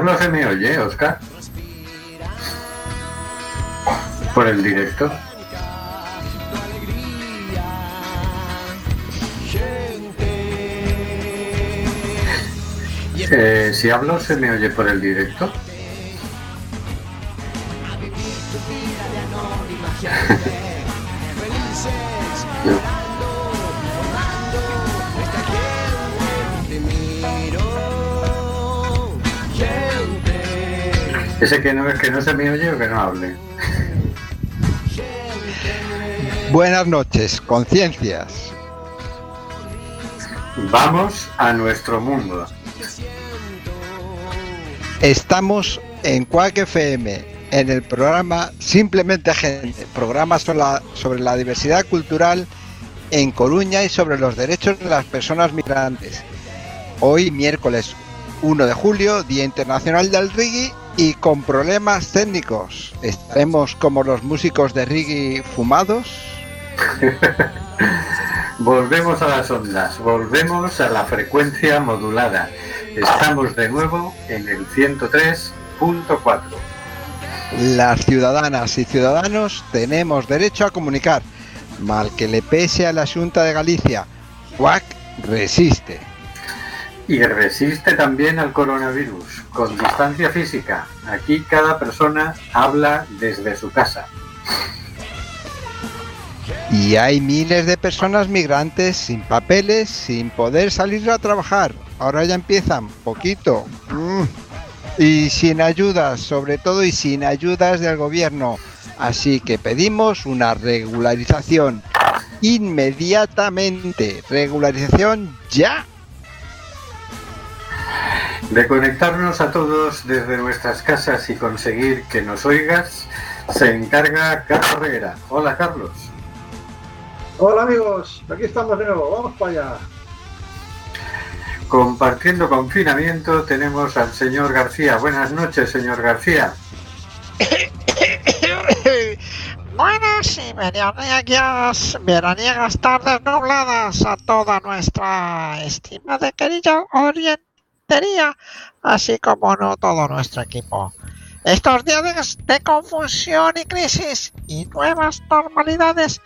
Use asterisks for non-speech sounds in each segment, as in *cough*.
Hablo se me oye, Oscar. Por el directo. Eh, si hablo se me oye por el directo. *laughs* Ese que no es que no se me oye o que no hable. Buenas noches, conciencias. Vamos a nuestro mundo. Estamos en Quack FM, en el programa Simplemente Gente, programa sobre la, sobre la diversidad cultural en Coruña y sobre los derechos de las personas migrantes. Hoy, miércoles 1 de julio, Día Internacional del Reggae y con problemas técnicos. Estaremos como los músicos de reggae fumados. *laughs* Volvemos a las ondas, volvemos a la frecuencia modulada. Estamos de nuevo en el 103.4. Las ciudadanas y ciudadanos tenemos derecho a comunicar, mal que le pese a la Junta de Galicia. Quack resiste. Y resiste también al coronavirus, con distancia física. Aquí cada persona habla desde su casa. Y hay miles de personas migrantes sin papeles, sin poder salir a trabajar. Ahora ya empiezan, poquito. Mm. Y sin ayudas, sobre todo, y sin ayudas del gobierno. Así que pedimos una regularización inmediatamente. Regularización ya. De conectarnos a todos desde nuestras casas y conseguir que nos oigas, se encarga Carlos Herrera. Hola Carlos. Hola amigos, aquí estamos de nuevo, vamos para allá. Compartiendo confinamiento tenemos al señor García. Buenas noches, señor García. *coughs* Buenas y veraniegas, veraniegas tardes nubladas a toda nuestra estimada querida así como no todo nuestro equipo. Estos días de, confusión y crisis y nuevas normalidades,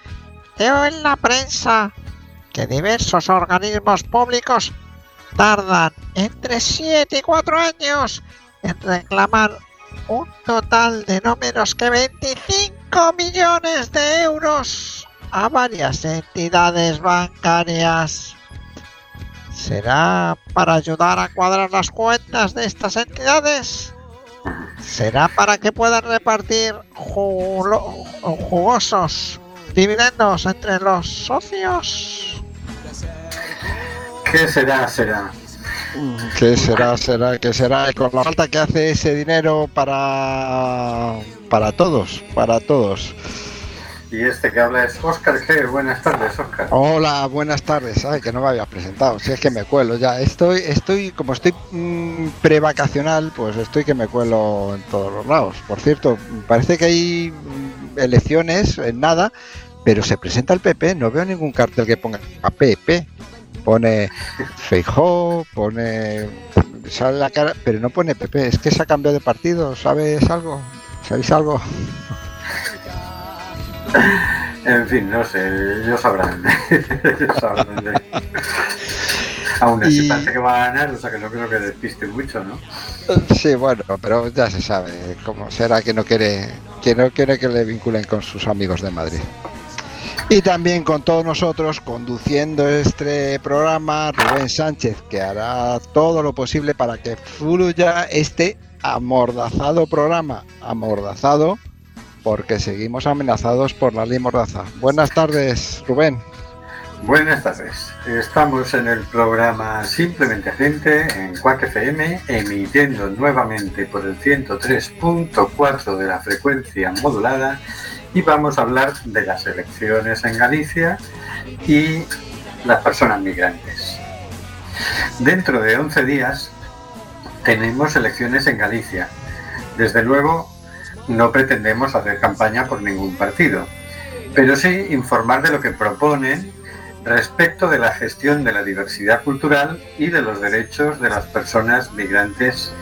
leo en la prensa que diversos organismos públicos tardan entre 7 y 4 años en reclamar un total de no menos que 25 millones de euros a varias entidades bancarias. ¿Será para ayudar a cuadrar las cuentas de estas entidades? ¿Será para que puedan repartir jugosos dividendos entre los socios? ¿Qué será? Será. ¿Qué será? ¿Será? ¿Qué será? Y con la falta que hace ese dinero para para todos, para todos. Y este que habla es Oscar G. Buenas tardes. Hola, buenas tardes. Ay, que no me había presentado. Si es que me cuelo ya. Estoy, estoy, como estoy mm, prevacacional, pues estoy que me cuelo en todos los lados. Por cierto, parece que hay mm, elecciones en nada, pero se presenta el PP. No veo ningún cartel que ponga a PP. Pone Feijó, pone sale la cara, pero no pone PP. Es que se ha cambiado de partido. ¿Sabes algo? ¿Sabéis algo? *laughs* *laughs* En fin, no sé, ellos sabrán. *laughs* Ellos sabrán de- Aún así Y- parece que va a ganar, o sea que no creo que despiste mucho, ¿no? Sí, bueno, pero ya se sabe cómo será que no quiere que no quiere que le vinculen con sus amigos de Madrid. Y también con todos nosotros conduciendo este programa Rubén Sánchez, que hará todo lo posible para que fluya este amordazado programa, amordazado porque seguimos amenazados por la ley mordaza. Buenas tardes, Rubén. Buenas tardes. Estamos en el programa Simplemente Gente en Quack FM, emitiendo nuevamente por el 103.4 de la frecuencia modulada y vamos a hablar de las elecciones en Galicia y las personas migrantes. Dentro de 11 días tenemos elecciones en Galicia. Desde luego, no pretendemos hacer campaña por ningún partido, pero sí informar de lo que proponen respecto de la gestión de la diversidad cultural y de los derechos de las personas migrantes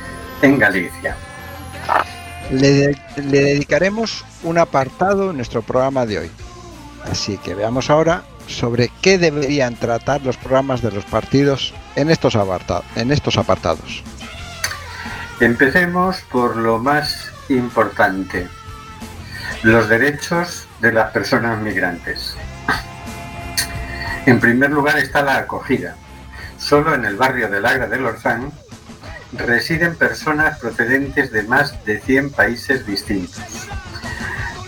en Galicia. Le, le dedicaremos un apartado en nuestro programa de hoy. Así que veamos ahora sobre qué deberían tratar los programas de los partidos en estos, aparta- en estos apartados. Empecemos por lo más importante, los derechos de las personas migrantes. En primer lugar está la acogida. Solo en el barrio del Agra del Orzán residen personas procedentes de más de 100 países distintos.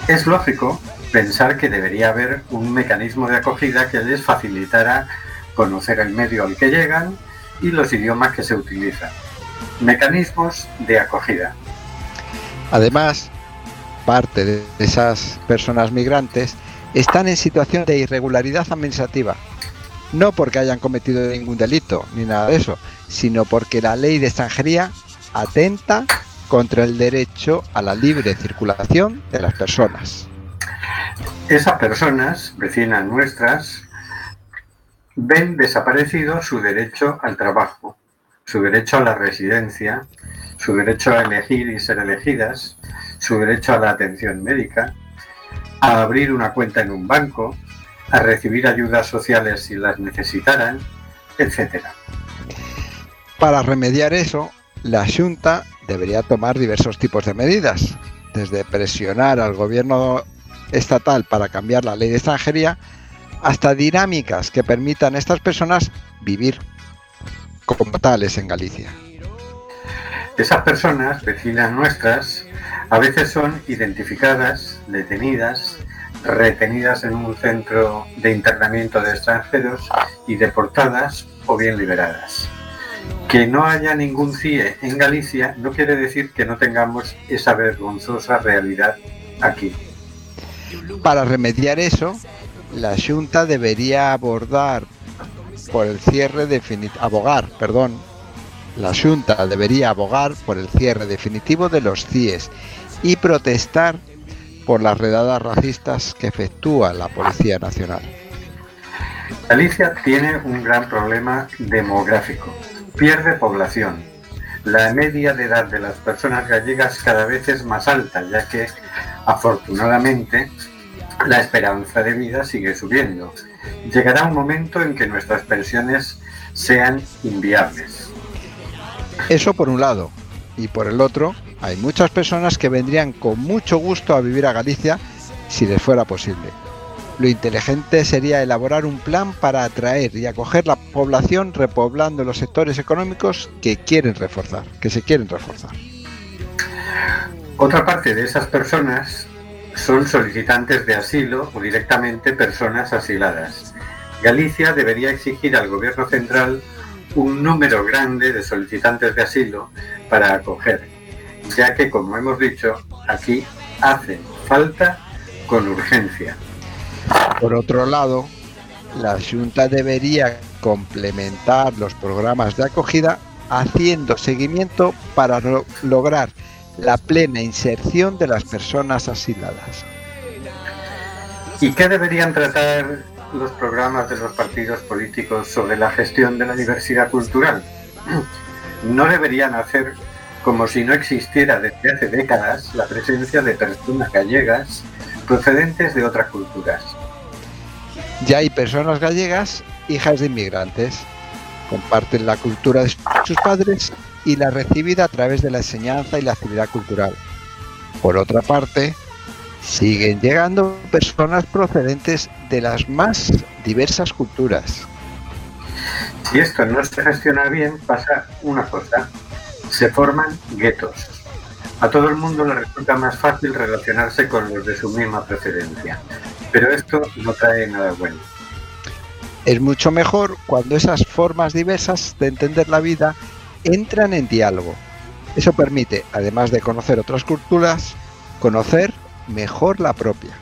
Es lógico pensar que debería haber un mecanismo de acogida que les facilitara conocer el medio al que llegan y los idiomas que se utilizan. Mecanismos de acogida. Además, parte de esas personas migrantes están en situación de irregularidad administrativa. No porque hayan cometido ningún delito ni nada de eso, sino porque la ley de extranjería atenta contra el derecho a la libre circulación de las personas. Esas personas, vecinas nuestras, ven desaparecido su derecho al trabajo, su derecho a la residencia, su derecho a elegir y ser elegidas, su derecho a la atención médica, a abrir una cuenta en un banco, a recibir ayudas sociales si las necesitaran, etc. Para remediar eso, la Junta debería tomar diversos tipos de medidas, desde presionar al gobierno estatal para cambiar la ley de extranjería hasta dinámicas que permitan a estas personas vivir como tales en Galicia. Esas personas, vecinas nuestras, a veces son identificadas, detenidas, retenidas en un centro de internamiento de extranjeros y deportadas o bien liberadas. Que no haya ningún CIE en Galicia no quiere decir que no tengamos esa vergonzosa realidad aquí. Para remediar eso, la Junta debería abordar por el cierre definitivo, abogar, perdón, la Junta debería abogar por el cierre definitivo de los CIES y protestar por las redadas racistas que efectúa la Policía Nacional. Galicia tiene un gran problema demográfico. Pierde población. La media de edad de las personas gallegas cada vez es más alta, ya que afortunadamente la esperanza de vida sigue subiendo. Llegará un momento en que nuestras pensiones sean inviables. Eso por un lado. Y por el otro, hay muchas personas que vendrían con mucho gusto a vivir a Galicia si les fuera posible. Lo inteligente sería elaborar un plan para atraer y acoger la población repoblando los sectores económicos que quieren reforzar, que se quieren reforzar. Otra parte de esas personas son solicitantes de asilo o directamente personas asiladas. Galicia debería exigir al gobierno central un número grande de solicitantes de asilo para acoger, ya que, como hemos dicho, aquí hacen falta con urgencia. Por otro lado, la Junta debería complementar los programas de acogida haciendo seguimiento para lo- lograr la plena inserción de las personas asiladas. ¿Y qué deberían tratar los programas de los partidos políticos sobre la gestión de la diversidad cultural? *clears throat* No deberían hacer como si no existiera desde hace décadas la presencia de personas gallegas procedentes de otras culturas. Ya hay personas gallegas, hijas de inmigrantes, comparten la cultura de sus padres y la recibida a través de la enseñanza y la actividad cultural. Por otra parte, siguen llegando personas procedentes de las más diversas culturas. Si esto no se gestiona bien, pasa una cosa. Se forman guetos. A todo el mundo le resulta más fácil relacionarse con los de su misma procedencia. Pero esto no trae nada bueno. Es mucho mejor cuando esas formas diversas de entender la vida entran en diálogo. Eso permite, además de conocer otras culturas, conocer mejor la propia.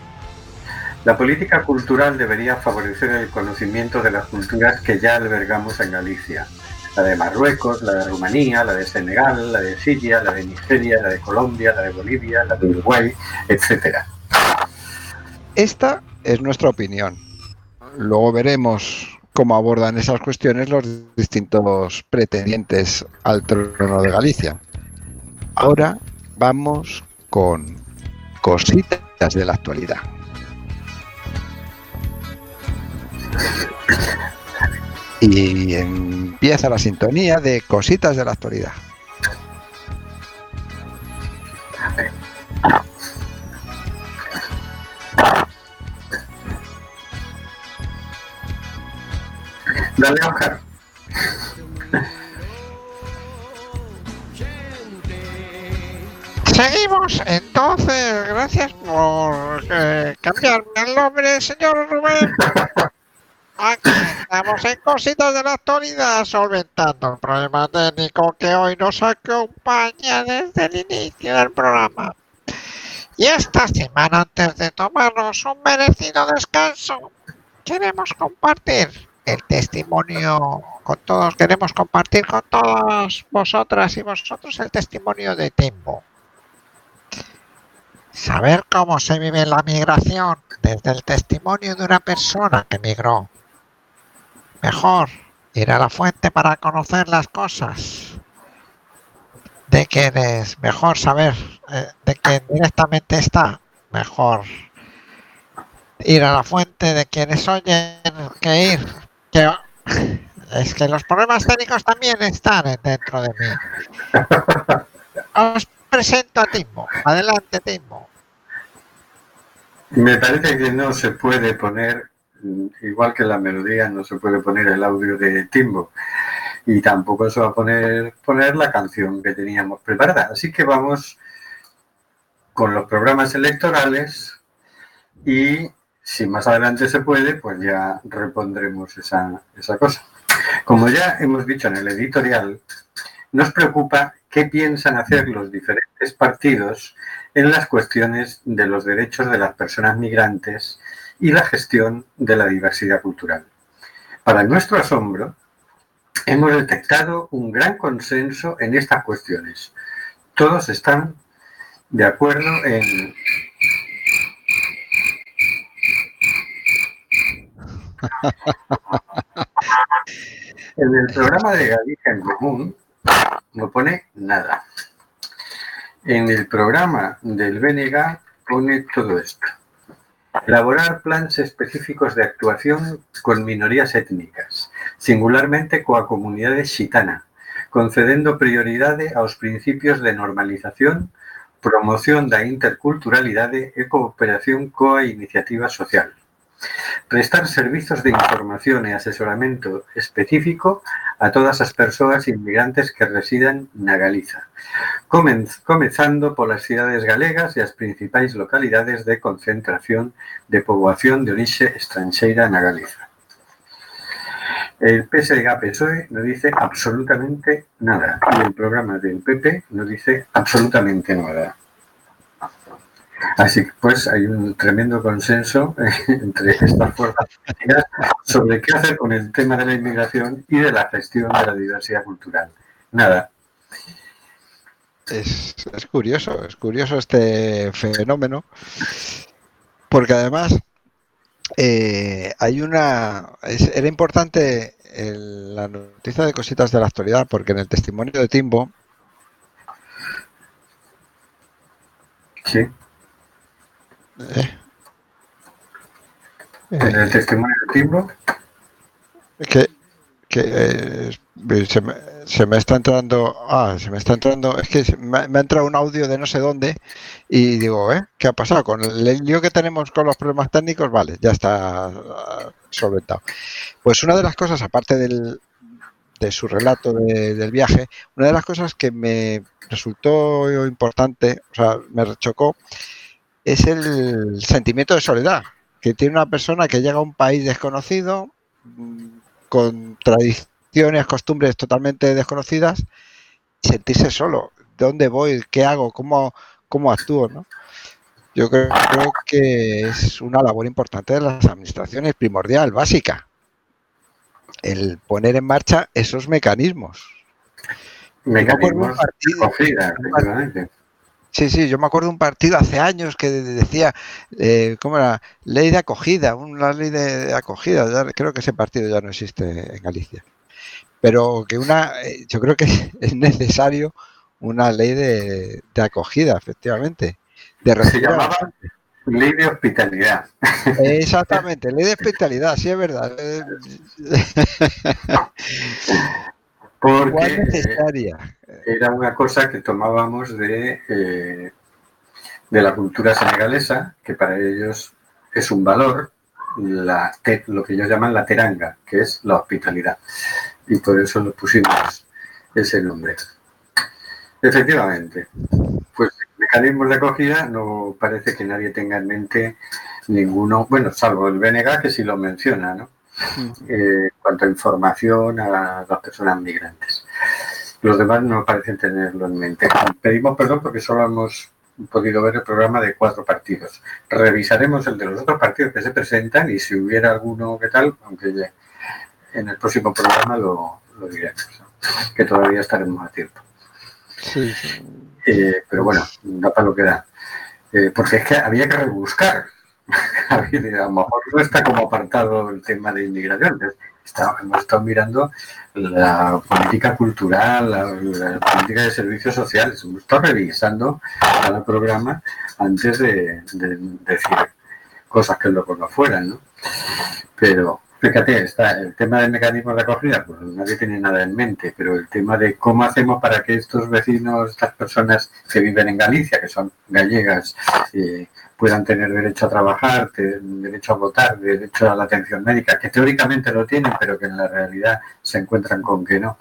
La política cultural debería favorecer el conocimiento de las culturas que ya albergamos en Galicia. La de Marruecos, la de Rumanía, la de Senegal, la de Siria, la de Nigeria, la de Colombia, la de Bolivia, la de Uruguay, etc. Esta es nuestra opinión. Luego veremos cómo abordan esas cuestiones los distintos pretendientes al trono de Galicia. Ahora vamos con cositas de la actualidad. Y empieza la sintonía de cositas de la actualidad. Dale. Seguimos, entonces, gracias por eh, cambiarme el nombre, señor Rubén. *laughs* Aquí estamos en cositas de la actualidad, solventando el problema técnico que hoy nos acompaña desde el inicio del programa. Y esta semana, antes de tomarnos un merecido descanso, queremos compartir el testimonio con todos, queremos compartir con todas vosotras y vosotros el testimonio de Timbo. Saber cómo se vive la migración desde el testimonio de una persona que migró. Mejor ir a la fuente para conocer las cosas. De quien es mejor saber eh, de quien directamente está mejor ir a la fuente de quienes oyen que ir que *laughs* es que los problemas técnicos también están dentro de mí. *laughs* Os presento a Timbo adelante Timbo Me parece que no se puede poner, igual que la melodía, no se puede poner el audio de Timbo. Y tampoco se va a poner, poner la canción que teníamos preparada. Así que vamos con los programas electorales y si más adelante se puede, pues ya repondremos esa, esa cosa. Como ya hemos dicho en el editorial, nos preocupa qué piensan hacer los diferentes partidos en las cuestiones de los derechos de las personas migrantes y la gestión de la diversidad cultural. Para nuestro asombro, hemos detectado un gran consenso en estas cuestiones. Todos están de acuerdo en *laughs* En el programa de Galicia en Común no pone nada. En el programa del BNG pone todo esto. Elaborar planes específicos de actuación con minorías étnicas, singularmente coa comunidade xitana, concedendo prioridade aos principios de normalización, promoción da interculturalidade e cooperación coa iniciativa social. prestar servizos de información e asesoramento específico a todas as persoas inmigrantes que residan na Galiza, comezando polas cidades galegas e as principais localidades de concentración de poboación de orixe estranxeira na Galiza. El PSG-PSOE no dice absolutamente nada y el programa del PP no dice absolutamente nada. Así que pues hay un tremendo consenso entre estas fuerzas políticas sobre qué hacer con el tema de la inmigración y de la gestión de la diversidad cultural. Nada. Es, es curioso, es curioso este fenómeno, porque además eh, hay una. es- era importante el- la noticia de cositas de la actualidad, porque en el testimonio de Timbo, Sí. Eh, En el testimonio de Timbo. que, que eh, se, me, se me está entrando. Ah, se me está entrando. Es que me, me ha entrado un audio de no sé dónde y digo, ¿eh? ¿Qué ha pasado? Con el lío que tenemos con los problemas técnicos, vale, ya está ah, solventado. Pues una de las cosas, aparte del, de su relato de- del viaje, una de las cosas que me resultó importante, o sea, me chocó, es el sentimiento de soledad que tiene una persona que llega a un país desconocido, con tradiciones, costumbres totalmente desconocidas, sentirse solo. ¿Dónde voy? ¿Qué hago? ¿Cómo, cómo actúo? ¿no? Yo creo, creo que es una labor importante de las administraciones, primordial, básica. El poner en marcha esos mecanismos. de Mecanismos acogida. Sí, sí, yo me acuerdo un partido hace años que de- decía, eh, ¿cómo era? Ley de acogida, una ley de, acogida. ya- creo que ese partido ya no existe en Galicia. Pero que una, eh, yo creo que *laughs* es necesario una ley de, de acogida, efectivamente. De recibir llamaba Ley de Hospitalidad. Exactamente, ley de especialidad, sí es verdad. *laughs* Eh, ¿Cuál Porque necesaria? era una cosa que tomábamos de, eh, de la cultura senegalesa, que para ellos es un valor, la, lo que ellos llaman la teranga, que es la hospitalidad. Y por eso le pusimos ese nombre. Efectivamente, pues mecanismos de acogida no parece que nadie tenga en mente ninguno, bueno, salvo el BNG que sí lo menciona, ¿no? Eh, cuanto a información a las personas migrantes. Los demás no parecen tenerlo en mente. Pedimos perdón porque solo hemos podido ver el programa de cuatro partidos. Revisaremos el de los otros partidos que se presentan y si hubiera alguno que tal, aunque ya en el próximo programa lo, lo diremos, ¿no? que todavía estaremos a tiempo. Sí. Eh, pero bueno, da para lo que da. Eh, porque es que había que rebuscar. *laughs* A lo mejor no está como apartado el tema de inmigración. Está- hemos estado mirando la política cultural, la, política de servicios sociales. Hemos estado revisando cada programa antes de, de decir cosas que luego no fueran, ¿no? Pero fíjate, está el tema del mecanismo de acogida, pues nadie tiene nada en mente, pero el tema de cómo hacemos para que estos vecinos, estas personas que viven en Galicia, que son gallegas, eh, puedan tener derecho a trabajar, derecho a votar, derecho a la atención médica, que teóricamente lo tienen, pero que en la realidad se encuentran con que no.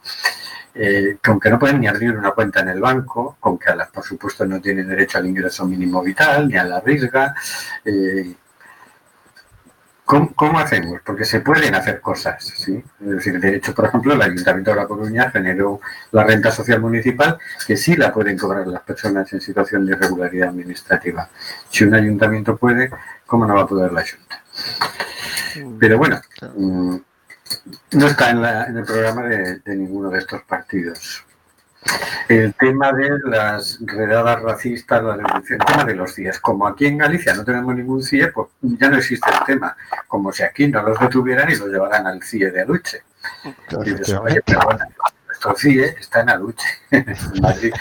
Eh, con que no pueden ni abrir una cuenta en el banco, con que a las, por supuesto no tienen derecho al ingreso mínimo vital, ni a la risga. eh, ¿Cómo, cómo hacemos? Porque se pueden hacer cosas, ¿sí? Es decir, de hecho, por ejemplo, el Ayuntamiento de La Coruña generó la renta social municipal que sí la pueden cobrar las personas en situación de irregularidad administrativa. Si un ayuntamiento puede, ¿cómo no va a poder la Junta? Pero bueno, mm, no está en, la- en el programa de, de ninguno de estos partidos. El tema de las redadas racistas, el tema de los CIEs. Como aquí en Galicia no tenemos ningún CIE, pues ya no existe el tema. Como si aquí no los detuvieran y los llevaran al CIE de Aluche. Y dices, oye, pero bueno, nuestro CIE está en Aluche, *laughs*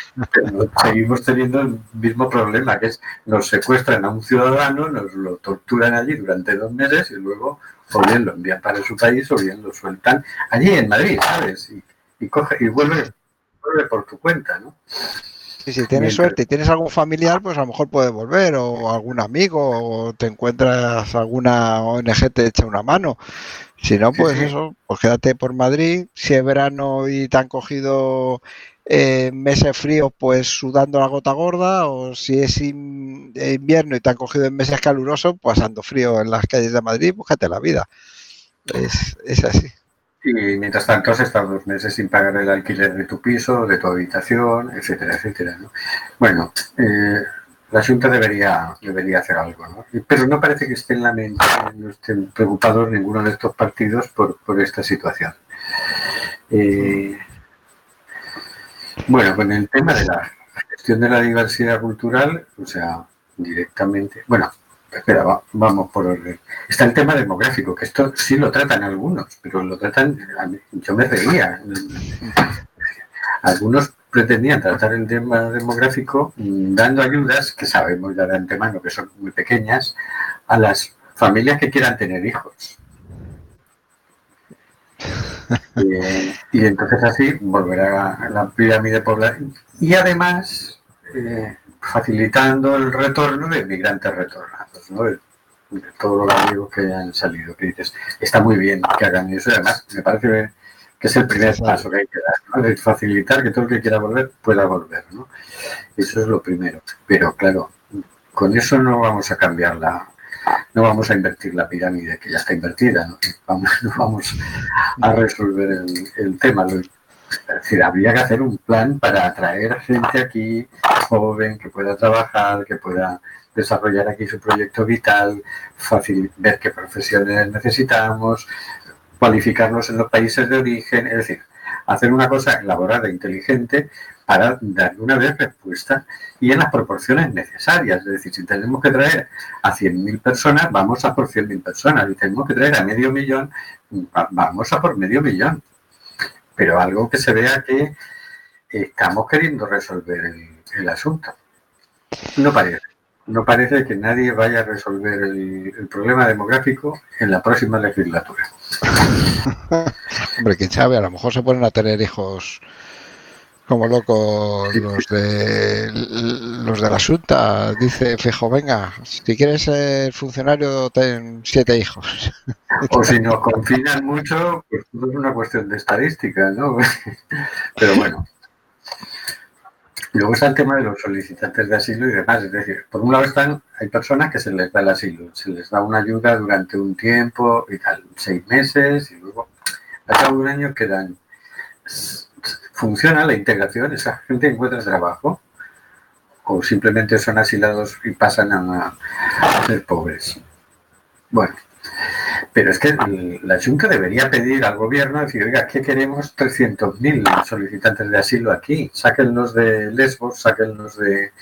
seguimos teniendo el mismo problema, que es nos secuestran a un ciudadano, nos lo torturan allí durante dos meses y luego o bien lo envían para su país o bien lo sueltan allí en Madrid, ¿sabes? Y, y coge y vuelve, vuelve por tu cuenta, ¿no? Si tienes Mientras- suerte y tienes algún familiar, pues a lo mejor puedes volver, o algún amigo, o te encuentras alguna ONG te echa una mano. Si no, pues sí. eso, pues quédate por Madrid. Si es verano y te han cogido eh, meses fríos, pues sudando la gota gorda, o si es in- eh, invierno y te han cogido en meses calurosos, pasando frío en las calles de Madrid, búscate la vida. Es, es así. Y mientras tanto has estado dos meses sin pagar el alquiler de tu piso, de tu habitación, etcétera, etcétera. ¿no? Bueno, eh, la Junta debería, debería hacer algo, ¿no? Pero no parece que esté en la mente, no estén preocupados ninguno de estos partidos por, por esta situación. Eh, bueno, con el tema de la gestión de la diversidad cultural, o sea, directamente, bueno, espera, va- vamos por orden. Está el tema demográfico, que esto sí lo tratan algunos, pero lo tratan, yo me reía. Algunos pretendían tratar el tema demográfico mm, dando ayudas, que sabemos ya de antemano que son muy pequeñas, a las familias que quieran tener hijos. *laughs* Eh, y entonces así volverá a la pirámide poblacional. Y además eh, facilitando el retorno de migrantes retornados, ¿no? de, de todos los gallegos que hayan salido. Que dices, está muy bien que hagan eso. Además, me parece que es el primer paso que hay que dar, ¿no? de facilitar que todo el que quiera volver pueda volver. ¿no? Eso es lo primero. Pero claro, con eso no vamos a cambiar la, no vamos a invertir la pirámide que ya está invertida, no vamos, *laughs* no vamos a resolver el, el tema. Lo- decir, habría que hacer un plan para atraer gente aquí joven que pueda trabajar, que pueda desarrollar aquí su proyecto vital, facil- ver qué profesiones necesitamos, cualificarnos en los países de origen, es decir, hacer una cosa elaborada, inteligente, para dar una vez respuesta y en las proporciones necesarias. Es decir, si tenemos que traer a 100.000 personas, vamos a por 100.000 personas. Y tenemos que traer a medio millón, va- vamos a por medio millón. Pero algo que se vea que estamos queriendo resolver el, asunto. No parece. No parece que nadie vaya a resolver el, el problema demográfico en la próxima legislatura. *laughs* Hombre, quién sabe, a lo mejor se ponen a tener hijos como locos los de los de la Junta. Dice Fijo, venga, si quieres ser funcionario, ten siete hijos. O si nos confinan mucho, pues no es una cuestión de estadística, ¿no? *laughs* Pero bueno. Luego está el tema de los solicitantes de asilo y demás. Es decir, por un lado están, hay personas que se les da el asilo, se les da una ayuda durante un tiempo y tal, seis meses, y luego, de un año quedan. Funciona la integración, esa gente encuentra trabajo, o simplemente son asilados y pasan a, ser pobres. Bueno, pero es que la Junta debería pedir al gobierno, decir, oiga, ¿qué queremos 300.000 solicitantes de asilo aquí? Sáquenlos de Lesbos, sáquenlos de,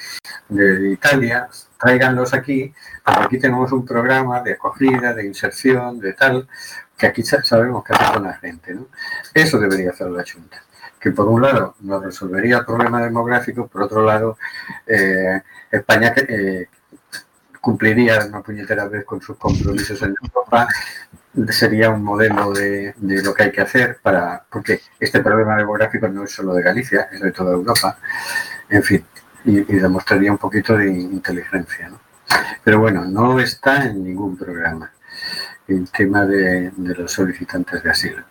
Italia, tráiganlos aquí, porque aquí tenemos un programa de acogida, de inserción, de tal, que aquí sa- sabemos qué hacer con la gente. ¿no? Eso debería hacer la Junta. Que por un lado nos resolvería el problema demográfico, por otro lado, eh, España eh, cumpliría una puñetera vez con sus compromisos en Europa, sería un modelo de, lo que hay que hacer para, porque este problema demográfico no es solo de Galicia, es de toda Europa, en fin, y, demostraría un poquito de inteligencia. ¿no? Pero bueno, no está en ningún programa el tema de, los solicitantes de asilo.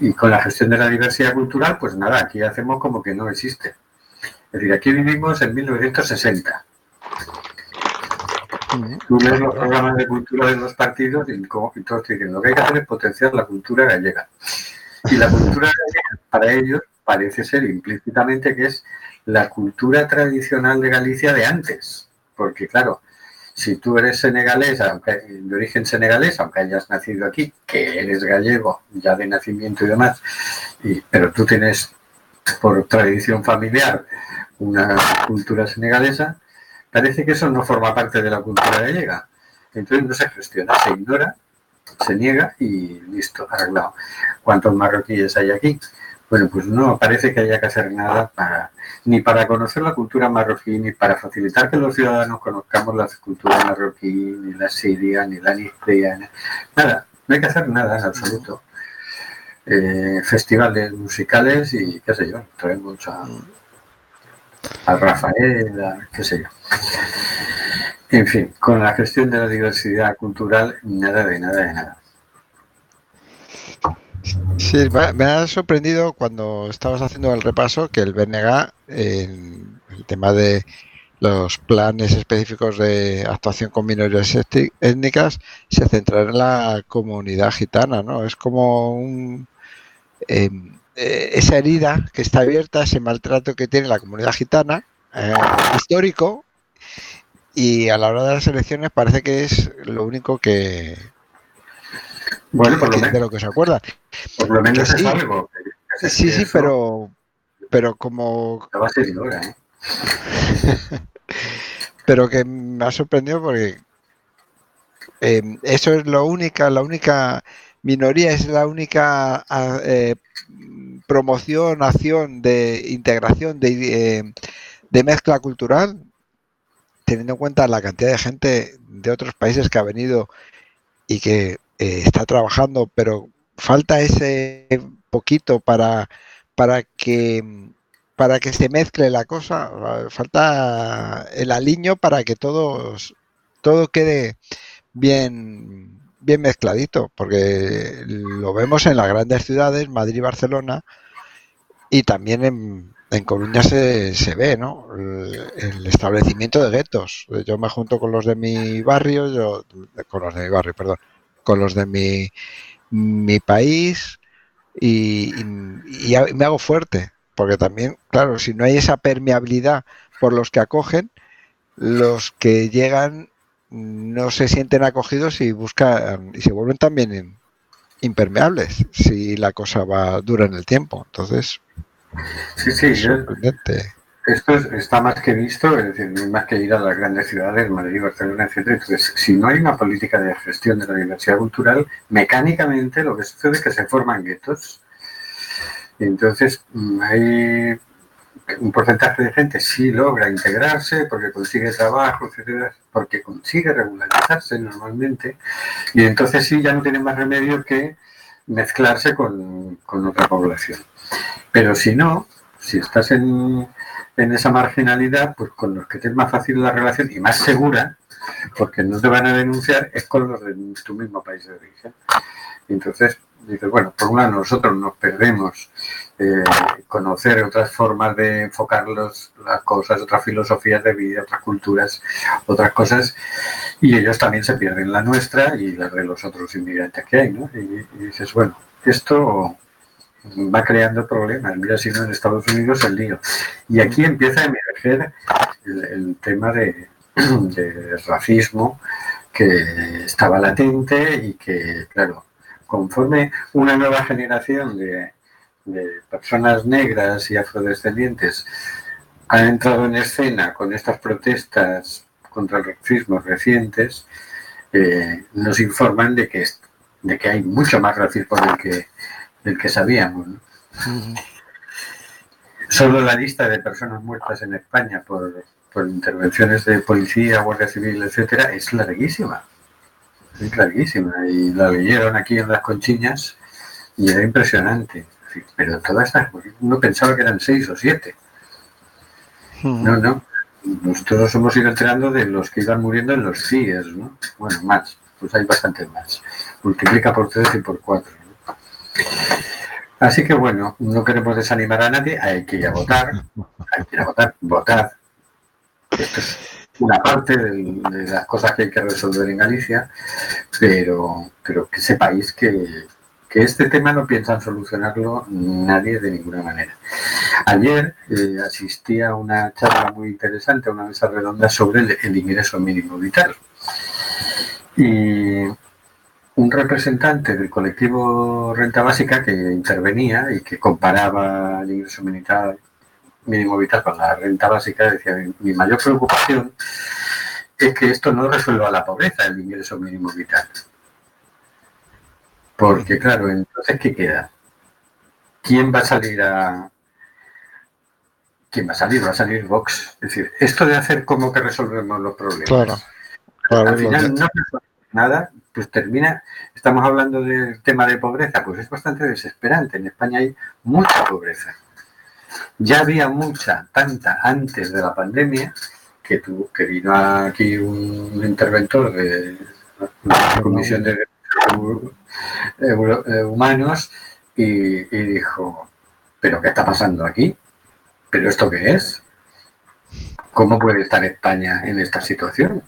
Y con la gestión de la diversidad cultural, pues nada, aquí hacemos como que no existe. Es decir, aquí vivimos en 1960. Tú lees los programas de cultura de los partidos y, y todos te dicen, lo que hay que hacer es potenciar la cultura gallega. Y la cultura gallega, para ellos, parece ser implícitamente que es la cultura tradicional de Galicia de antes. Porque, claro, si tú eres senegalés, aunque, de origen senegalés, aunque hayas nacido aquí, que eres gallego ya de nacimiento y demás, y- pero tú tienes por tradición familiar una cultura senegalesa, parece que eso no forma parte de la cultura gallega. Entonces no se gestiona, se ignora, se niega y listo, arreglado. ¿Cuántos marroquíes hay aquí? Bueno, pues no parece que haya que hacer nada para, ni para conocer la cultura marroquí, ni para facilitar que los ciudadanos conozcamos la cultura marroquí, ni la siria, ni la nigeriana. Nada, no hay que hacer nada en absoluto. Eh, festivales musicales y qué sé yo, traemos a, a Rafael, a qué sé yo. En fin, con la gestión de la diversidad cultural, nada de nada de nada. Sí, me ha sorprendido cuando estabas haciendo el repaso que el BNG, en el tema de los planes específicos de actuación con minorías étni- étnicas, se centrará en la comunidad gitana, ¿no? Es como un, eh, eh, esa herida que está abierta, ese maltrato que tiene la comunidad gitana, eh, histórico, y a la hora de las elecciones parece que es lo único que, Bueno, por lo, que- de menos, lo que se acuerda. por lo menos que es sí. algo. que- Sí, sí, eso pero, pero como Va a ser ahora, ¿eh? *laughs* pero que me ha sorprendido porque eh, eso es lo única, la única minoría, es la única a- eh, promoción, acción de integración, de, eh, de mezcla cultural, teniendo en cuenta la cantidad de gente de otros países que ha venido y que eh, está trabajando, pero falta ese poquito para, para que para que se mezcle la cosa, falta el aliño para que todos, todo quede bien, bien mezcladito, porque lo vemos en las grandes ciudades, Madrid y Barcelona, y también en, en Coruña se, se ve, ¿no? El, el establecimiento de guetos. Yo me junto con los de mi barrio, yo con los de mi barrio, perdón, con los de mi, mi país y, y- me hago fuerte, porque también, claro, si no hay esa permeabilidad por los que acogen, los que llegan no se sienten acogidos y buscan y se vuelven también impermeables si la cosa va dura en el tiempo. Entonces, Sí, sí, es sorprendente. Esto es- está más que visto, es decir, más que ir a las grandes ciudades, Madrid, Barcelona, etcétera. Entonces, si no hay una política de gestión de la diversidad cultural, mecánicamente lo que sucede es que se forman guetos. Entonces mm, hay un porcentaje de gente sí logra integrarse porque consigue trabajo, etcétera, porque consigue regularizarse normalmente, y entonces sí ya no tiene más remedio que mezclarse con, con otra población. Pero si no, si estás en, en esa marginalidad, pues con los que tienes más fácil la relación y más segura, porque no te van a denunciar, es con los de tu mismo país de origen. Entonces dices, bueno, por un lado nosotros nos perdemos eh, conocer otras formas de enfocar los- las cosas, otras filosofías de vida, otras culturas, otras cosas, y ellos también se pierden la nuestra y la de los otros inmigrantes que hay, ¿no? Y dices, bueno, esto va creando problemas. Mira si no en Estados Unidos el lío. Y aquí empieza a emerger el, tema *clears throat* de, racismo que estaba latente y que, claro, conforme una nueva generación de, de personas negras y afrodescendientes ha entrado en escena con estas protestas contra el racismo recientes, eh, nos informan de que, de que hay mucho más racismo del que, del que sabíamos. ¿no? Solo la lista de personas muertas en España por, por intervenciones de policía, guardia civil, etcétera, es larguísima. Es larguísima. Y la leyeron aquí en las conchiñas y era impresionante. Pero todas estas, uno pensaba que eran seis o siete. No, no. Nosotros hemos ido enterando de los que iban muriendo en los CIES, ¿no? Bueno, más. Pues hay bastantes más. Multiplica por tres y por cuatro. Así que bueno, no queremos desanimar a nadie, hay que ir a votar, hay que ir a votar, votar. Esto es una parte de las cosas que hay que resolver en Galicia, pero, pero que sepáis que, que este tema no piensan solucionarlo nadie de ninguna manera. Ayer eh, asistí a una charla muy interesante, a una mesa redonda sobre el, el ingreso mínimo vital. Y un representante del colectivo Renta Básica que intervenía y que comparaba el ingreso militar- mínimo vital con la renta básica decía, "Mi- mayor preocupación es que esto no resuelva la pobreza, el ingreso mínimo vital. Porque claro, entonces ¿qué queda? ¿Quién va a salir a... ¿Quién va a salir? Va a salir Vox. Es decir, esto de hacer como que resolvemos los problemas. Claro, claro, Al final no resuelve nada, pues termina, estamos hablando del tema de pobreza, pues es bastante desesperante. En España hay mucha pobreza. Ya había mucha, tanta antes de la pandemia, que, tuvo, que vino aquí un interventor de la Comisión de Derechos eh, Humanos y dijo, ¿pero qué está pasando aquí? ¿Pero esto qué es? ¿Cómo puede estar España en esta situación?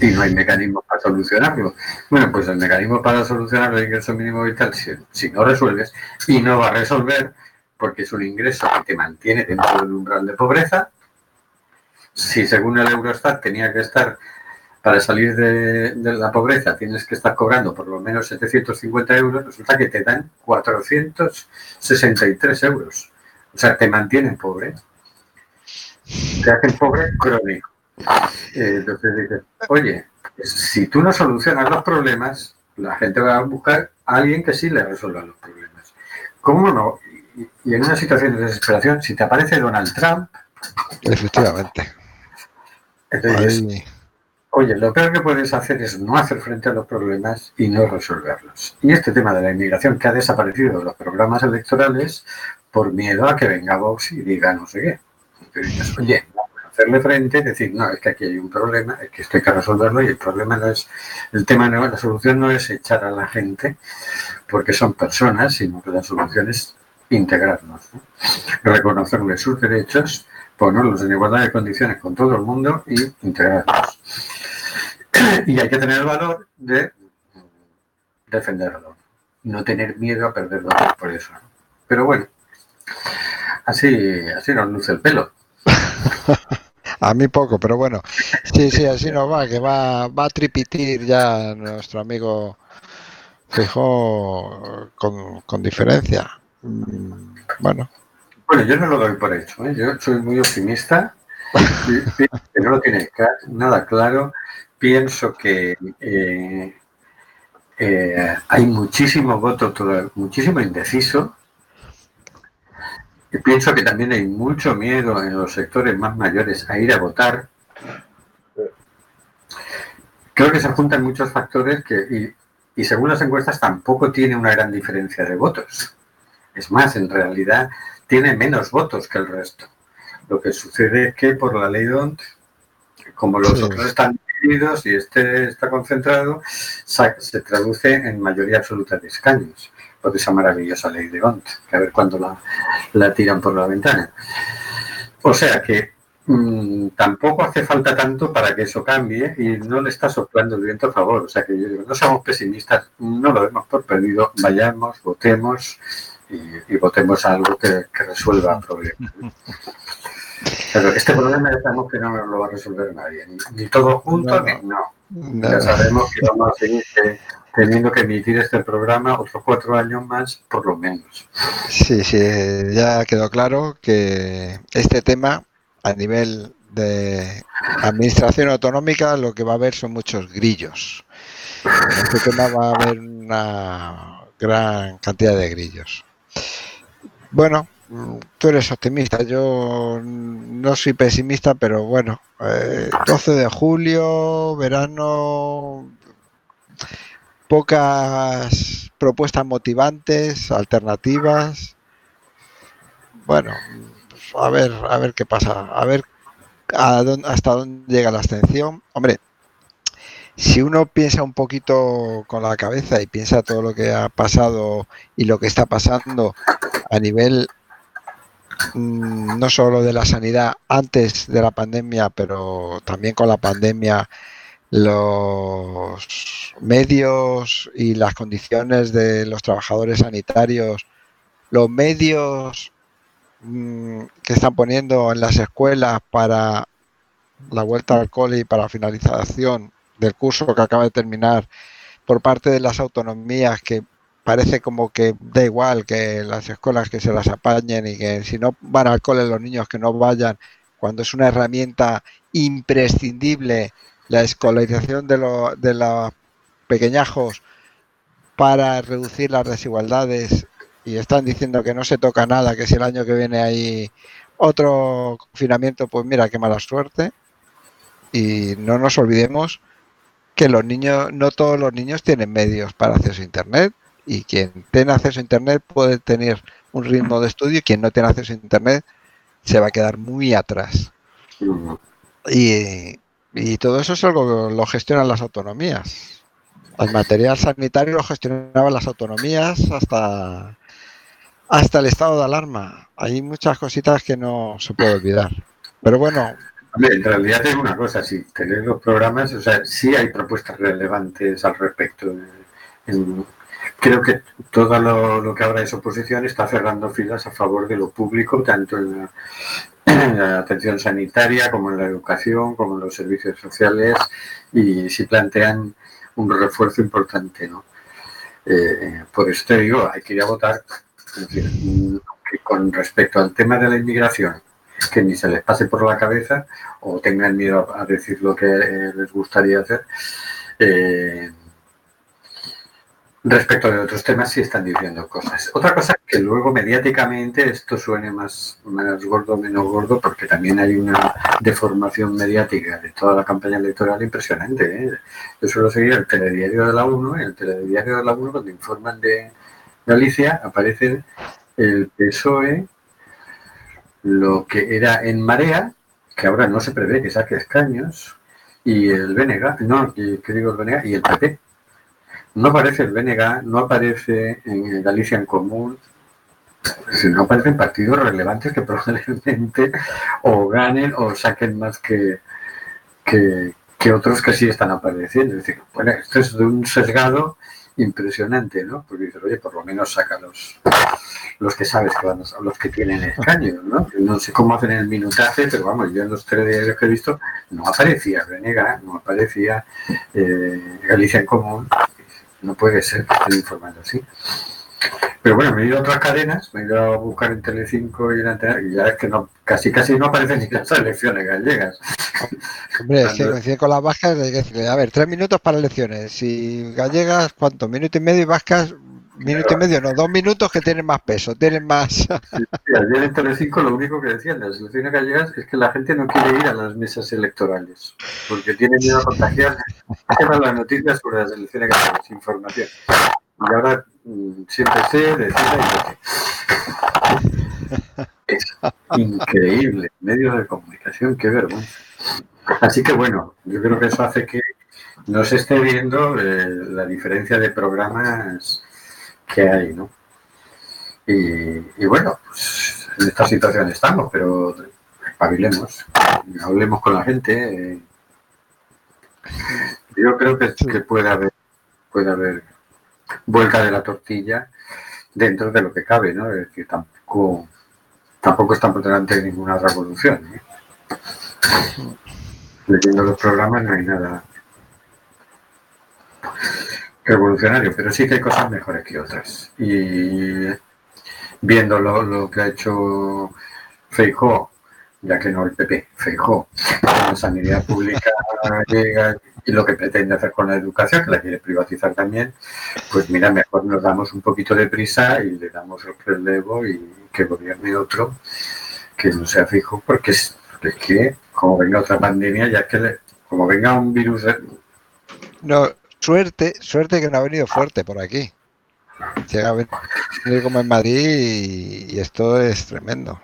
Y no hay mecanismos para solucionarlo. Bueno, pues el mecanismo para solucionar el ingreso mínimo vital, si, si no resuelves, y no va a resolver, porque es un ingreso que te mantiene dentro del umbral de pobreza, si según el Eurostat tenía que estar, para salir de, de la pobreza, tienes que estar cobrando por lo menos 750 euros, resulta que te dan 463 euros. O sea, te mantienen pobre. Te hacen pobre crónico. *laughs* Eh, Entonces dices, oye, si tú no solucionas los problemas, la gente va a buscar a alguien que sí le resuelva los problemas. ¿Cómo no? Y, en una situación de desesperación, si te aparece Donald Trump, efectivamente. entonces, oye, lo peor que puedes hacer es no hacer frente a los problemas y no resolverlos. Y este tema de la inmigración que ha desaparecido de los programas electorales por miedo a que venga Vox y diga no sé qué. Entonces oye, hacerle frente, decir, no, es que aquí hay un problema, es que esto hay que resolverlo y el problema no es, el tema no, la solución no es echar a la gente porque son personas, sino que la solución es integrarnos, ¿no? reconocerles sus derechos, ponerlos en igualdad de condiciones con todo el mundo y integrarnos. Y hay que tener el valor de defenderlo, no tener miedo a perderlo por eso. Pero bueno, así, así nos luce el pelo. *laughs* A mí poco, pero bueno. Sí, sí, así nos va, que va, va a tripitir ya nuestro amigo Fijó con, con diferencia. Mm, Bueno, Bueno, yo no lo doy por hecho, ¿eh? yo soy muy optimista, *laughs* que no lo tiene nada claro, pienso que eh, eh, hay muchísimo voto, muchísimo indeciso, y pienso que también hay mucho miedo en los sectores más mayores a ir a votar. Creo que se juntan muchos factores que, y, y según las encuestas tampoco tiene una gran diferencia de votos. Es más, en realidad tiene menos votos que el resto. Lo que sucede es que por la ley DONT, como los Sí. otros están divididos y este está concentrado, se traduce en mayoría absoluta de escaños por esa maravillosa ley de DONT, que a ver cuándo la, la tiran por la ventana. O sea que mm, tampoco hace falta tanto para que eso cambie y no le está soplando el viento a favor. O sea que yo digo, no somos pesimistas, no lo demos por perdido, vayamos, votemos y, y votemos algo que, que resuelva problemas. ¿no? Pero este problema ya sabemos que no nos lo va a resolver nadie, ni, ni todos juntos, No, ni no. Ya sabemos que vamos a seguir eh, teniendo que emitir este programa otros cuatro años más, por lo menos. Sí, sí, ya quedó claro que este tema a nivel de administración autonómica lo que va a haber son muchos grillos. En este tema va a haber una gran cantidad de grillos. Bueno, mm, tú eres optimista, yo no soy pesimista, pero bueno, eh, 12 de julio, verano, pocas propuestas motivantes, alternativas. Bueno, a ver, a ver qué pasa, a ver a dónde- hasta dónde llega la abstención. Hombre, si uno piensa un poquito con la cabeza y piensa todo lo que ha pasado y lo que está pasando a nivel mm, no solo de la sanidad antes de la pandemia, pero también con la pandemia, los medios y las condiciones de los trabajadores sanitarios, los medios mm, que están poniendo en las escuelas para la vuelta al cole y para la finalización del curso que acaba de terminar por parte de las autonomías que parece como que da igual que las escuelas que se las apañen y que si no van al cole los niños que no vayan cuando es una herramienta imprescindible la escolarización de, lo- de los pequeñajos para reducir las desigualdades y están diciendo que no se toca nada, que si el año que viene hay otro confinamiento, pues mira qué mala suerte. Y no nos olvidemos que los niños, no todos los niños tienen medios para acceso a internet y quien tiene acceso a internet puede tener un ritmo de estudio y quien no tiene acceso a internet se va a quedar muy atrás. Y, y todo eso es algo que lo gestionan las autonomías. El material sanitario lo gestionaban las autonomías hasta, hasta el estado de alarma. Hay muchas cositas que no se puede olvidar. Pero bueno, en realidad es una cosa, si tenéis los programas, o sea, sí hay propuestas relevantes al respecto. En- creo que todo lo, que ahora es oposición está cerrando filas a favor de lo público, tanto en la, en la atención sanitaria como en la educación, como en los servicios sociales, y sí plantean un refuerzo importante, ¿no? Eh, por eso te digo, hay que ir a votar. Con respecto al tema de la inmigración, que ni se les pase por la cabeza o tengan miedo a, decir lo que les gustaría hacer. Eh, respecto de otros temas sí están diciendo cosas. Otra cosa es que luego mediáticamente esto suene más, más gordo menos gordo porque también hay una deformación mediática de toda la campaña electoral impresionante. ¿eh? Yo suelo seguir el telediario de la 1 y el telediario de la 1 cuando informan de Galicia aparece el PSOE lo que era en Marea, que ahora no se prevé que saque escaños, y el BNG, no, ¿qué digo el BNG? Y el PP. No aparece el BNG, no aparece en Galicia en Común, si no aparecen partidos relevantes que *laughs* probablemente o ganen o saquen más que, que, otros que sí están apareciendo. Es decir, bueno, esto es de un sesgado impresionante, ¿no? Porque dices, oye, por lo menos saca los, los que sabes que van a, los que tienen escaños, ¿no? No sé cómo hacen el minutaje, pero vamos, yo en los tres días que he visto no aparecía Renega, no aparecía eh, Galicia en Común, no puede ser que estén informando así. Pero bueno, me he ido a otras cadenas, me he ido a buscar en Telecinco y en Antena, y ya es que no, casi casi no aparecen ni las elecciones gallegas. *laughs* Hombre, es que coincide con las vascas, hay que decirle, a ver, tres minutos para elecciones. Si gallegas, ¿cuánto? Minuto y medio y vascas, minuto y medio, no, dos minutos que tienen más peso, tienen más. Sí, ayer en Telecinco lo único que decían las elecciones gallegas es que la gente no quiere ir a las mesas electorales porque tiene miedo a contagiar. Las noticias sobre las elecciones gallegas, información. Y ahora mm, siempre sé, decida y *laughs* Es increíble. Medios de comunicación, qué vergüenza. Así que bueno, yo creo que eso hace que no se esté viendo eh, la diferencia de programas que hay, ¿no? Y, y bueno, pues en esta situación estamos, pero espabilemos, hablemos con la gente. eh. Yo creo que, que puede haber, puede haber vuelta de la tortilla dentro de lo que cabe, ¿no? Es decir, tampoco, tampoco estamos delante de ninguna revolución. ¿eh? Leyendo los programas no hay nada revolucionario, pero sí que hay cosas mejores que otras. Y viendo lo, lo que ha hecho Feijó, ya que no el PP, Feijó, *laughs* la sanidad pública *laughs* llega y lo que pretende hacer con la educación, que la quiere privatizar también, pues mira, mejor nos damos un poquito de prisa y le damos el relevo y que gobierne otro que no sea fijo, porque es, porque es que como venga otra pandemia, ya que le- como venga un virus No, suerte, suerte que no ha venido fuerte por aquí. Llega a venir como en Madrid y, y esto es tremendo.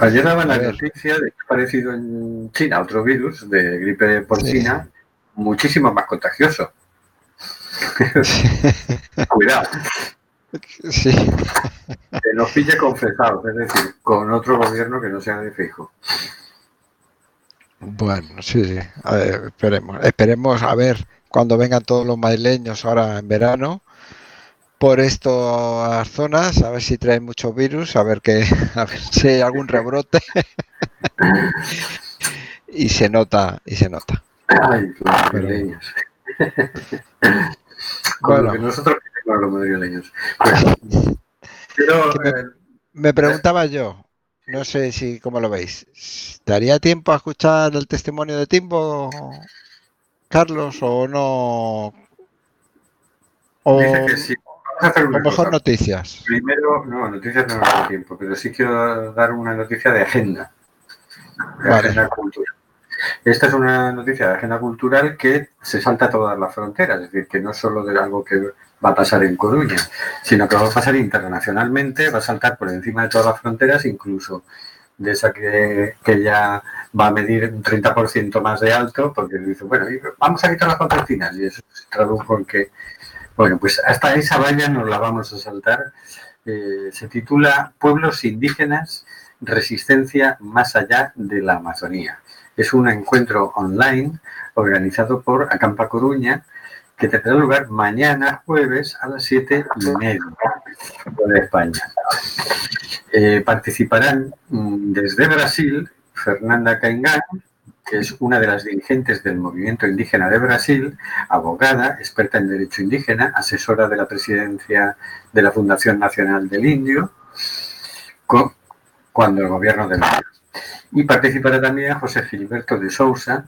Ayer daban la noticia de que ha aparecido en China otro virus de gripe porcina muchísimo más contagioso. *laughs* Cuidado, Sí, que nos pille confesados, es decir, con otro gobierno que no sea de fijo. bueno, sí, sí. A ver, esperemos, esperemos a ver cuando vengan todos los madrileños ahora en verano por estas zonas, a ver si traen muchos virus, a ver que, *laughs* a ver si hay algún rebrote. *laughs* y se nota, y se nota. Ay, los madrileños. *laughs* Bueno. que nosotros queremos los madrileños. Bueno, pero, me- eh, Me preguntaba yo, no sé si cómo lo veis, ¿daría tiempo a escuchar el testimonio de Timbo, Carlos, o no? O, dice que sí. Vamos a hacer o una mejor cosa. noticias. Primero, no, noticias no me da tiempo, pero sí quiero dar una noticia de agenda. De Vale. agenda cultural. Esta es una noticia de agenda cultural que se salta todas las fronteras, es decir, que no es solo de algo que va a pasar en Coruña, sino que va a pasar internacionalmente, va a saltar por encima de todas las fronteras, incluso de esa que, que ya va a medir un 30% más de alto, porque dice, bueno, vamos a quitar las contratinas, y eso se tradujo en que, bueno, pues hasta esa valla nos la vamos a saltar. Eh, se titula Pueblos indígenas, resistencia más allá de la Amazonía. Es un encuentro online organizado por Acampa Coruña que tendrá lugar mañana jueves a las siete y media de España. Eh, participarán mm, desde Brasil Fernanda Caingán, que es una de las dirigentes del movimiento indígena de Brasil, abogada, experta en derecho indígena, asesora de la presidencia de la Fundación Nacional del Indio, cuando el gobierno del Indio. Y participará también José Gilberto de Sousa,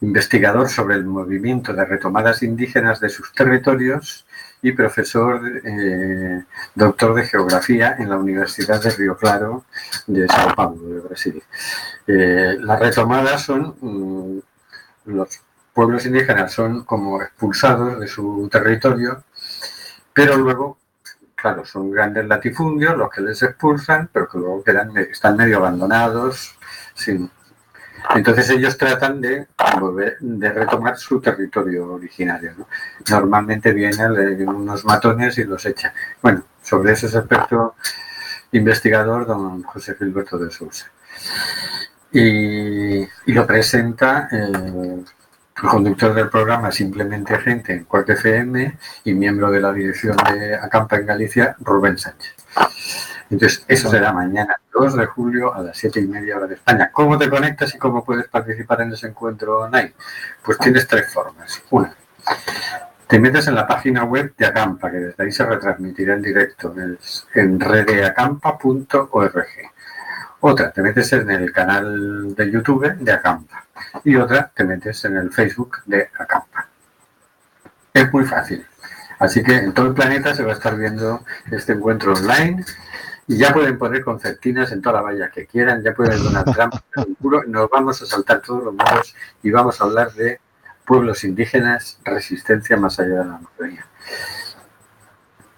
investigador sobre el movimiento de retomadas indígenas de sus territorios y profesor, eh, doctor de geografía en la Universidad de Río Claro de Sao Paulo, de Brasil. Eh, las retomadas son, mm, los pueblos indígenas son como expulsados de su territorio, pero luego, claro, son grandes latifundios los que les expulsan, pero que luego quedan, están medio abandonados, sin, entonces ellos tratan de volver, de retomar su territorio originario. ¿no? Normalmente vienen le- unos matones y los echan. Bueno, sobre eso es experto investigador, don José Gilberto de Sousa. Y, lo presenta eh, el conductor del programa Simplemente Gente en Cuac FM y miembro de la dirección de Acampa en Galicia, Rubén Sánchez. Entonces, eso será mañana, 2 de julio a las 7 y media hora de España. ¿Cómo te conectas y cómo puedes participar en ese encuentro online? Pues tienes tres formas. Una, te metes en la página web de Acampa, que desde ahí se retransmitirá en directo, en redeacampa.org. Otra, te metes en el canal de YouTube de Acampa. Y otra, te metes en el Facebook de Acampa. Es muy fácil. Así que en todo el planeta se va a estar viendo este encuentro online y ya pueden poner concertinas en toda la valla que quieran, ya pueden donar trampas, *laughs* nos vamos a saltar todos los muros y vamos a hablar de pueblos indígenas, resistencia más allá de la mayoría.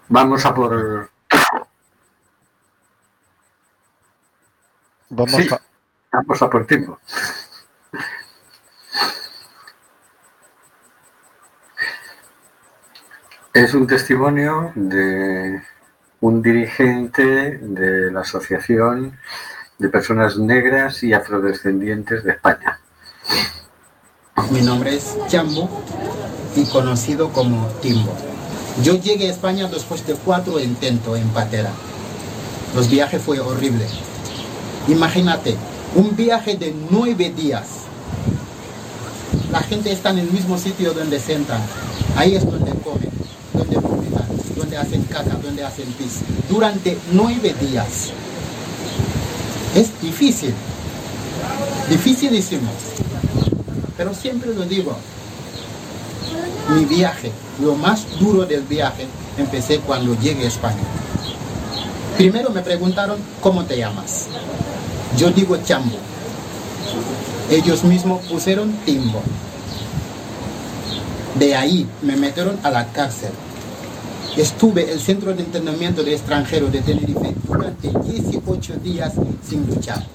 Vamos a por... Vamos Sí. a... Vamos a por tiempo. Es un testimonio de un dirigente de la Asociación de Personas Negras y Afrodescendientes de España. Mi nombre es Chambo y conocido como Timbo. Yo llegué a España después de cuatro intentos en patera. Los viajes fue horrible. Imagínate, un viaje de nueve días. La gente está en el mismo sitio donde sentan. Ahí es donde comen, donde donde hacen caca, donde hacen pis. Durante nueve días. Es difícil. Dificilísimo. Pero siempre lo digo, mi viaje, lo más duro del viaje, empecé cuando llegué a España. Primero me preguntaron, ¿cómo te llamas? Yo digo Chambo. Ellos mismos pusieron Timbo. De ahí me metieron a la cárcel. Estuve en el centro de entrenamiento de extranjeros de Tenerife durante 18 días sin luchar.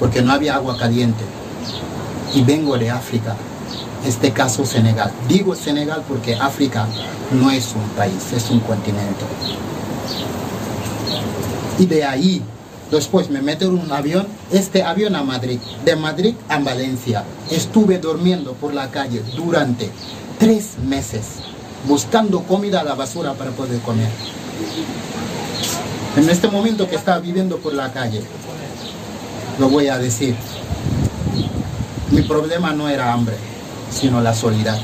Porque no había agua caliente y vengo de África, este caso Senegal. Digo Senegal porque África no es un país, es un continente. Y de ahí, después me meto en un avión, este avión a Madrid, de Madrid a Valencia. Estuve durmiendo por la calle durante tres meses, buscando comida a la basura para poder comer. En este momento que estaba viviendo por la calle, lo voy a decir, mi problema no era hambre, sino la soledad.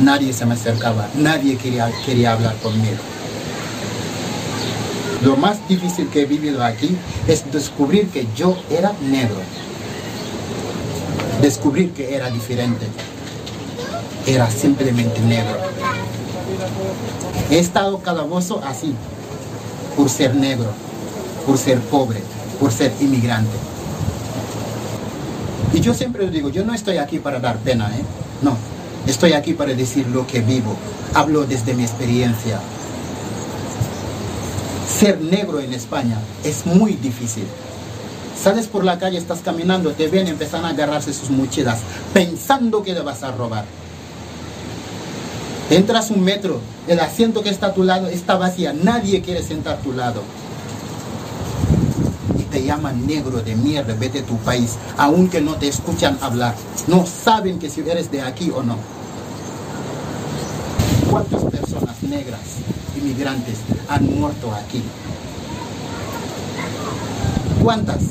Nadie se me acercaba, nadie quería, quería hablar conmigo. Lo más difícil que he vivido aquí es descubrir que yo era negro. Descubrir que era diferente. Era simplemente negro. He estado calabozo así, por ser negro, por ser pobre, por ser inmigrante. Y yo siempre digo, yo no estoy aquí para dar pena, ¿eh? No, estoy aquí para decir lo que vivo. Hablo desde mi experiencia. Ser negro en España es muy difícil. Sales por la calle, estás caminando, te ven, empiezan a agarrarse sus mochilas, pensando que le vas a robar. Entras un metro, el asiento que está a tu lado está vacía, nadie quiere sentar a tu lado te llaman negro de mierda, vete a tu país, aunque no te escuchan hablar. No saben que si eres de aquí o no. ¿Cuántas personas negras, inmigrantes, han muerto aquí? ¿Cuántas?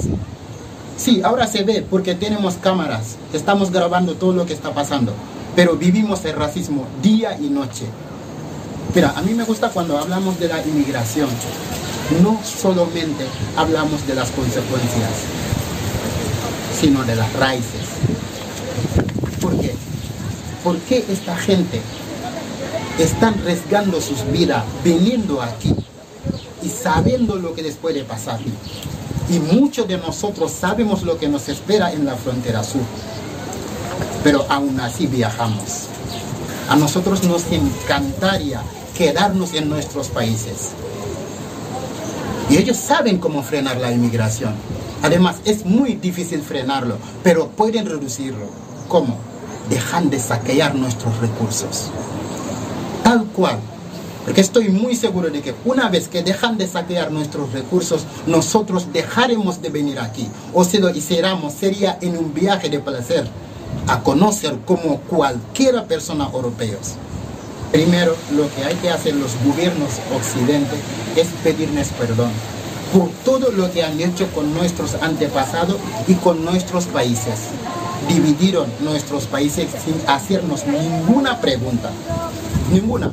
Sí, ahora se ve porque tenemos cámaras, estamos grabando todo lo que está pasando, pero vivimos el racismo día y noche. Mira, a mí me gusta cuando hablamos de la inmigración, no solamente hablamos de las consecuencias, sino de las raíces. ¿Por qué? ¿Por qué esta gente están arriesgando sus vidas viniendo aquí y sabiendo lo que les puede pasar? Y muchos de nosotros sabemos lo que nos espera en la frontera sur, pero aún así viajamos. A nosotros nos encantaría quedarnos en nuestros países. Y ellos saben cómo frenar la inmigración. Además, es muy difícil frenarlo, pero pueden reducirlo. ¿Cómo? Dejan de saquear nuestros recursos. Tal cual Porque estoy muy seguro de que una vez que dejan de saquear nuestros recursos, nosotros dejaremos de venir aquí. O si lo hiciéramos, sería en un viaje de placer a conocer como cualquier persona europea. Primero, lo que hay que hacer los gobiernos occidentales es pedirles perdón por todo lo que han hecho con nuestros antepasados y con nuestros países. Dividieron nuestros países sin hacernos ninguna pregunta. Ninguna.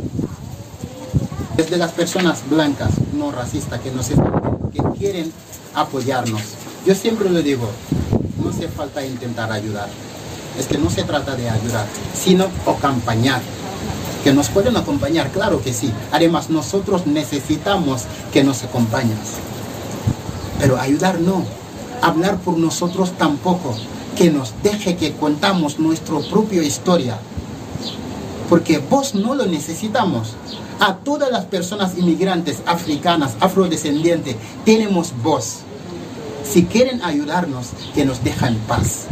Desde las personas blancas, no racistas, que, nos, que quieren apoyarnos. Yo siempre lo digo, no hace falta intentar ayudar. Es que no se trata de ayudar, sino acompañar que nos pueden acompañar, claro que sí. Además, nosotros necesitamos que nos acompañes. Pero ayudar no. Hablar por nosotros tampoco. Que nos deje que contamos nuestra propia historia. Porque vos no lo necesitamos. A todas las personas inmigrantes africanas, afrodescendientes, tenemos voz. Si quieren ayudarnos, que nos dejen en paz.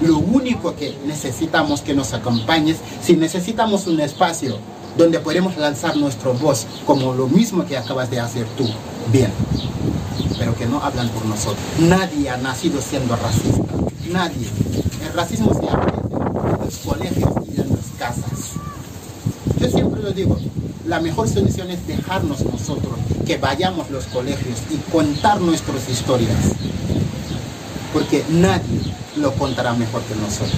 Lo único que necesitamos que nos acompañes, si necesitamos un espacio donde podemos lanzar nuestra voz, como lo mismo que acabas de hacer tú, bien, pero que no hablan por nosotros. Nadie ha nacido siendo racista, nadie. El racismo se aprende en los colegios y en las casas. Yo siempre lo digo, la mejor solución es dejarnos nosotros que vayamos a los colegios y contar nuestras historias. Porque nadie lo contará mejor que nosotros.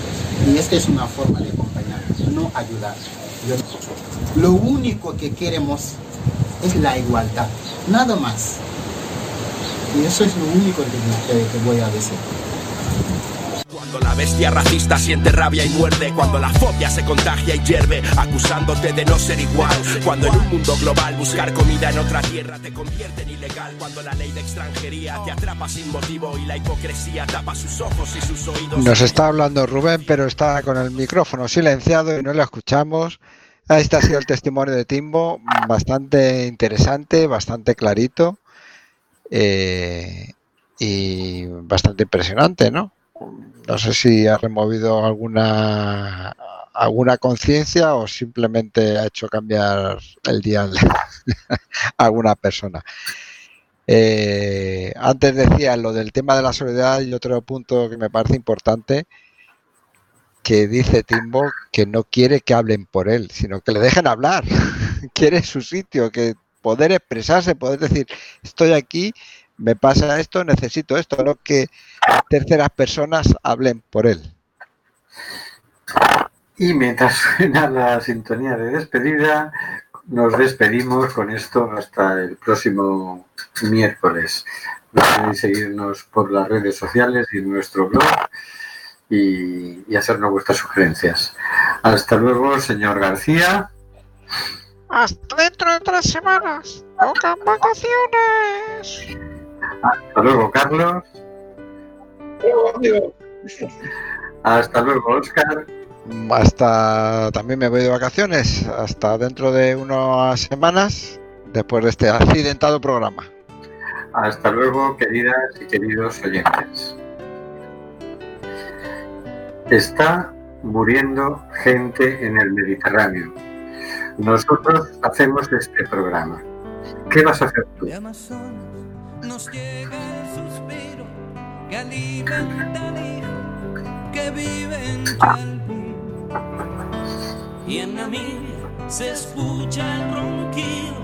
Y esta es una forma de acompañar, no ayudar. Lo único que queremos es la igualdad, nada más. Y eso es lo único que- que voy a decir. Cuando la bestia racista siente rabia y muerde, cuando la fobia se contagia y hierve, acusándote de no ser igual, cuando en un mundo global buscar comida en otra tierra te convierte en ilegal, cuando la ley de extranjería te atrapa sin motivo y la hipocresía tapa sus ojos y sus oídos. Nos está hablando Rubén, pero está con el micrófono silenciado y no le escuchamos. Este ha sido el testimonio de Timbo, bastante interesante, bastante clarito eh, y bastante impresionante, ¿no? No sé si ha removido alguna alguna conciencia o simplemente ha hecho cambiar el día *laughs* a alguna persona. Eh, antes decía lo del tema de la soledad y otro punto que me parece importante que dice Timbo que no quiere que hablen por él, sino que le dejen hablar. *laughs* quiere su sitio, que poder expresarse, poder decir, estoy aquí, me pasa esto, necesito esto, no que terceras personas hablen por él. Y mientras suena la sintonía de despedida, nos despedimos con esto hasta el próximo miércoles. No podéis seguirnos por las redes sociales y nuestro blog y, y hacernos vuestras sugerencias. Hasta luego, señor García. Hasta dentro de tres semanas. ¡Tocan vacaciones! Hasta luego, Carlos. Hasta luego, Oscar. Hasta también me voy de vacaciones, hasta dentro de unas semanas, después de este accidentado programa. Hasta luego, queridas y queridos oyentes. Está muriendo gente en el Mediterráneo. Nosotros hacemos este programa. ¿Qué vas a hacer tú? Nos llega el suspiro que alimenta al hijo que vive en Chalví. Y en Namibia se escucha el ronquido